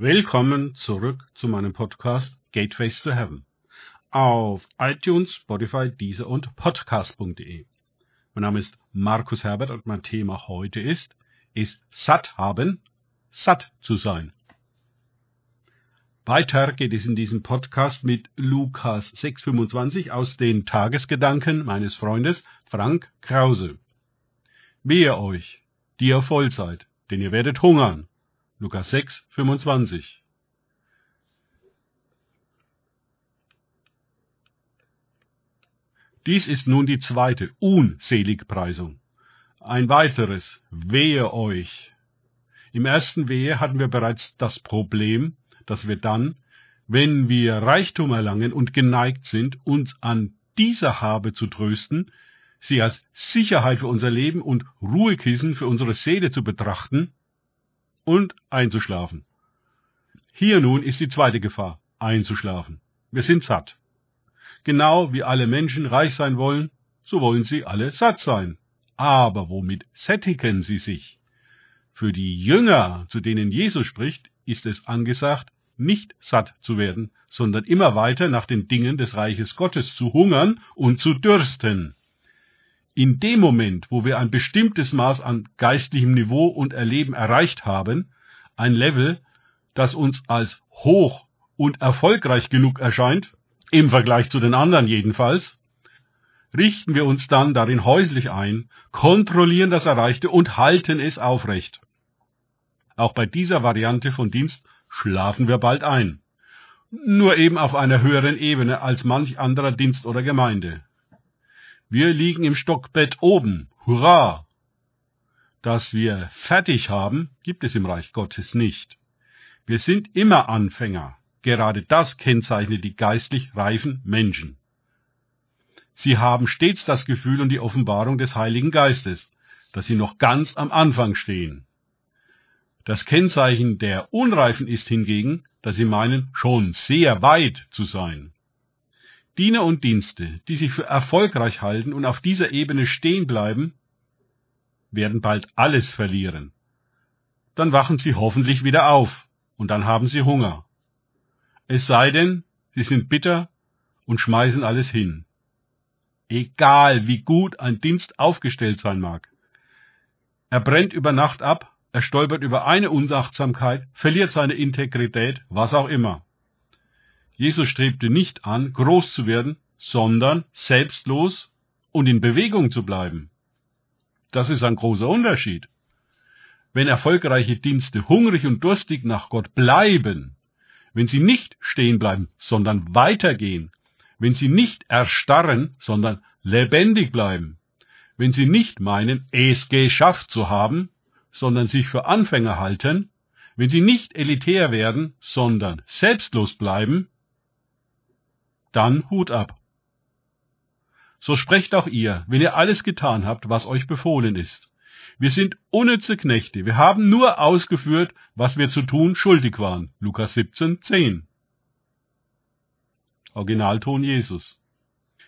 Willkommen zurück zu meinem Podcast Gateways to Heaven auf iTunes, Spotify, Deezer und Podcast.de. Mein Name ist Markus Herbert und mein Thema heute ist, ist satt haben, satt zu sein. Weiter geht es in diesem Podcast mit Lukas 6,25 aus den Tagesgedanken meines Freundes Frank Krause. Wehe euch, die ihr voll seid, denn ihr werdet hungern Lukas 6, 25. Dies ist nun die zweite Unseligpreisung. Ein weiteres Wehe euch. Im ersten Wehe hatten wir bereits das Problem, dass wir dann, wenn wir Reichtum erlangen und geneigt sind, uns an dieser Habe zu trösten, sie als Sicherheit für unser Leben und Ruhekissen für unsere Seele zu betrachten, und einzuschlafen. Hier nun ist die zweite Gefahr, einzuschlafen. Wir sind satt. Genau wie alle Menschen reich sein wollen, so wollen sie alle satt sein. Aber womit sättigen sie sich? Für die Jünger, zu denen Jesus spricht, ist es angesagt, nicht satt zu werden, sondern immer weiter nach den Dingen des Reiches Gottes zu hungern und zu dürsten. In dem Moment, wo wir ein bestimmtes Maß an geistlichem Niveau und Erleben erreicht haben, ein Level, das uns als hoch und erfolgreich genug erscheint, im Vergleich zu den anderen jedenfalls, richten wir uns dann darin häuslich ein, kontrollieren das Erreichte und halten es aufrecht. Auch bei dieser Variante von Dienst schlafen wir bald ein. Nur eben auf einer höheren Ebene als manch anderer Dienst oder Gemeinde. Wir liegen im Stockbett oben. Hurra! Dass wir fertig haben, gibt es im Reich Gottes nicht. Wir sind immer Anfänger. Gerade das kennzeichnet die geistlich reifen Menschen. Sie haben stets das Gefühl und die Offenbarung des Heiligen Geistes, dass sie noch ganz am Anfang stehen. Das Kennzeichen der Unreifen ist hingegen, dass sie meinen, schon sehr weit zu sein. Diener und Dienste, die sich für erfolgreich halten und auf dieser Ebene stehen bleiben, werden bald alles verlieren. Dann wachen sie hoffentlich wieder auf und dann haben sie Hunger. Es sei denn, sie sind bitter und schmeißen alles hin. Egal wie gut ein Dienst aufgestellt sein mag. Er brennt über Nacht ab, er stolpert über eine Unachtsamkeit, verliert seine Integrität, was auch immer. Jesus strebte nicht an, groß zu werden, sondern selbstlos und in Bewegung zu bleiben. Das ist ein großer Unterschied. Wenn erfolgreiche Dienste hungrig und durstig nach Gott bleiben, wenn sie nicht stehen bleiben, sondern weitergehen, wenn sie nicht erstarren, sondern lebendig bleiben, wenn sie nicht meinen, es geschafft zu haben, sondern sich für Anfänger halten, wenn sie nicht elitär werden, sondern selbstlos bleiben, dann Hut ab. So sprecht auch ihr, wenn ihr alles getan habt, was euch befohlen ist. Wir sind unnütze Knechte, wir haben nur ausgeführt, was wir zu tun schuldig waren. Lukas 17, 10. Originalton Jesus.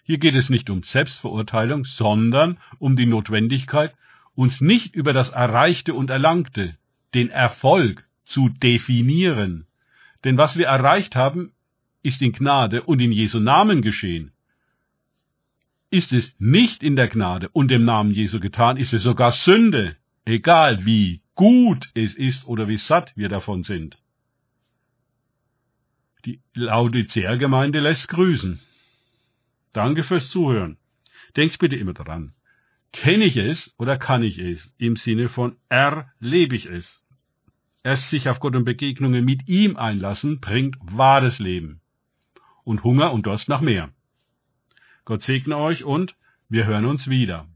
Hier geht es nicht um Selbstverurteilung, sondern um die Notwendigkeit, uns nicht über das Erreichte und Erlangte, den Erfolg zu definieren. Denn was wir erreicht haben, ist in Gnade und in Jesu Namen geschehen. Ist es nicht in der Gnade und im Namen Jesu getan, ist es sogar Sünde, egal wie gut es ist oder wie satt wir davon sind. Die Laodicea-Gemeinde lässt grüßen. Danke fürs Zuhören. Denkt bitte immer daran. Kenne ich es oder kann ich es? Im Sinne von erlebe ich es. Erst sich auf Gott und Begegnungen mit ihm einlassen, bringt wahres Leben und Hunger und Durst nach mehr. Gott segne euch und wir hören uns wieder.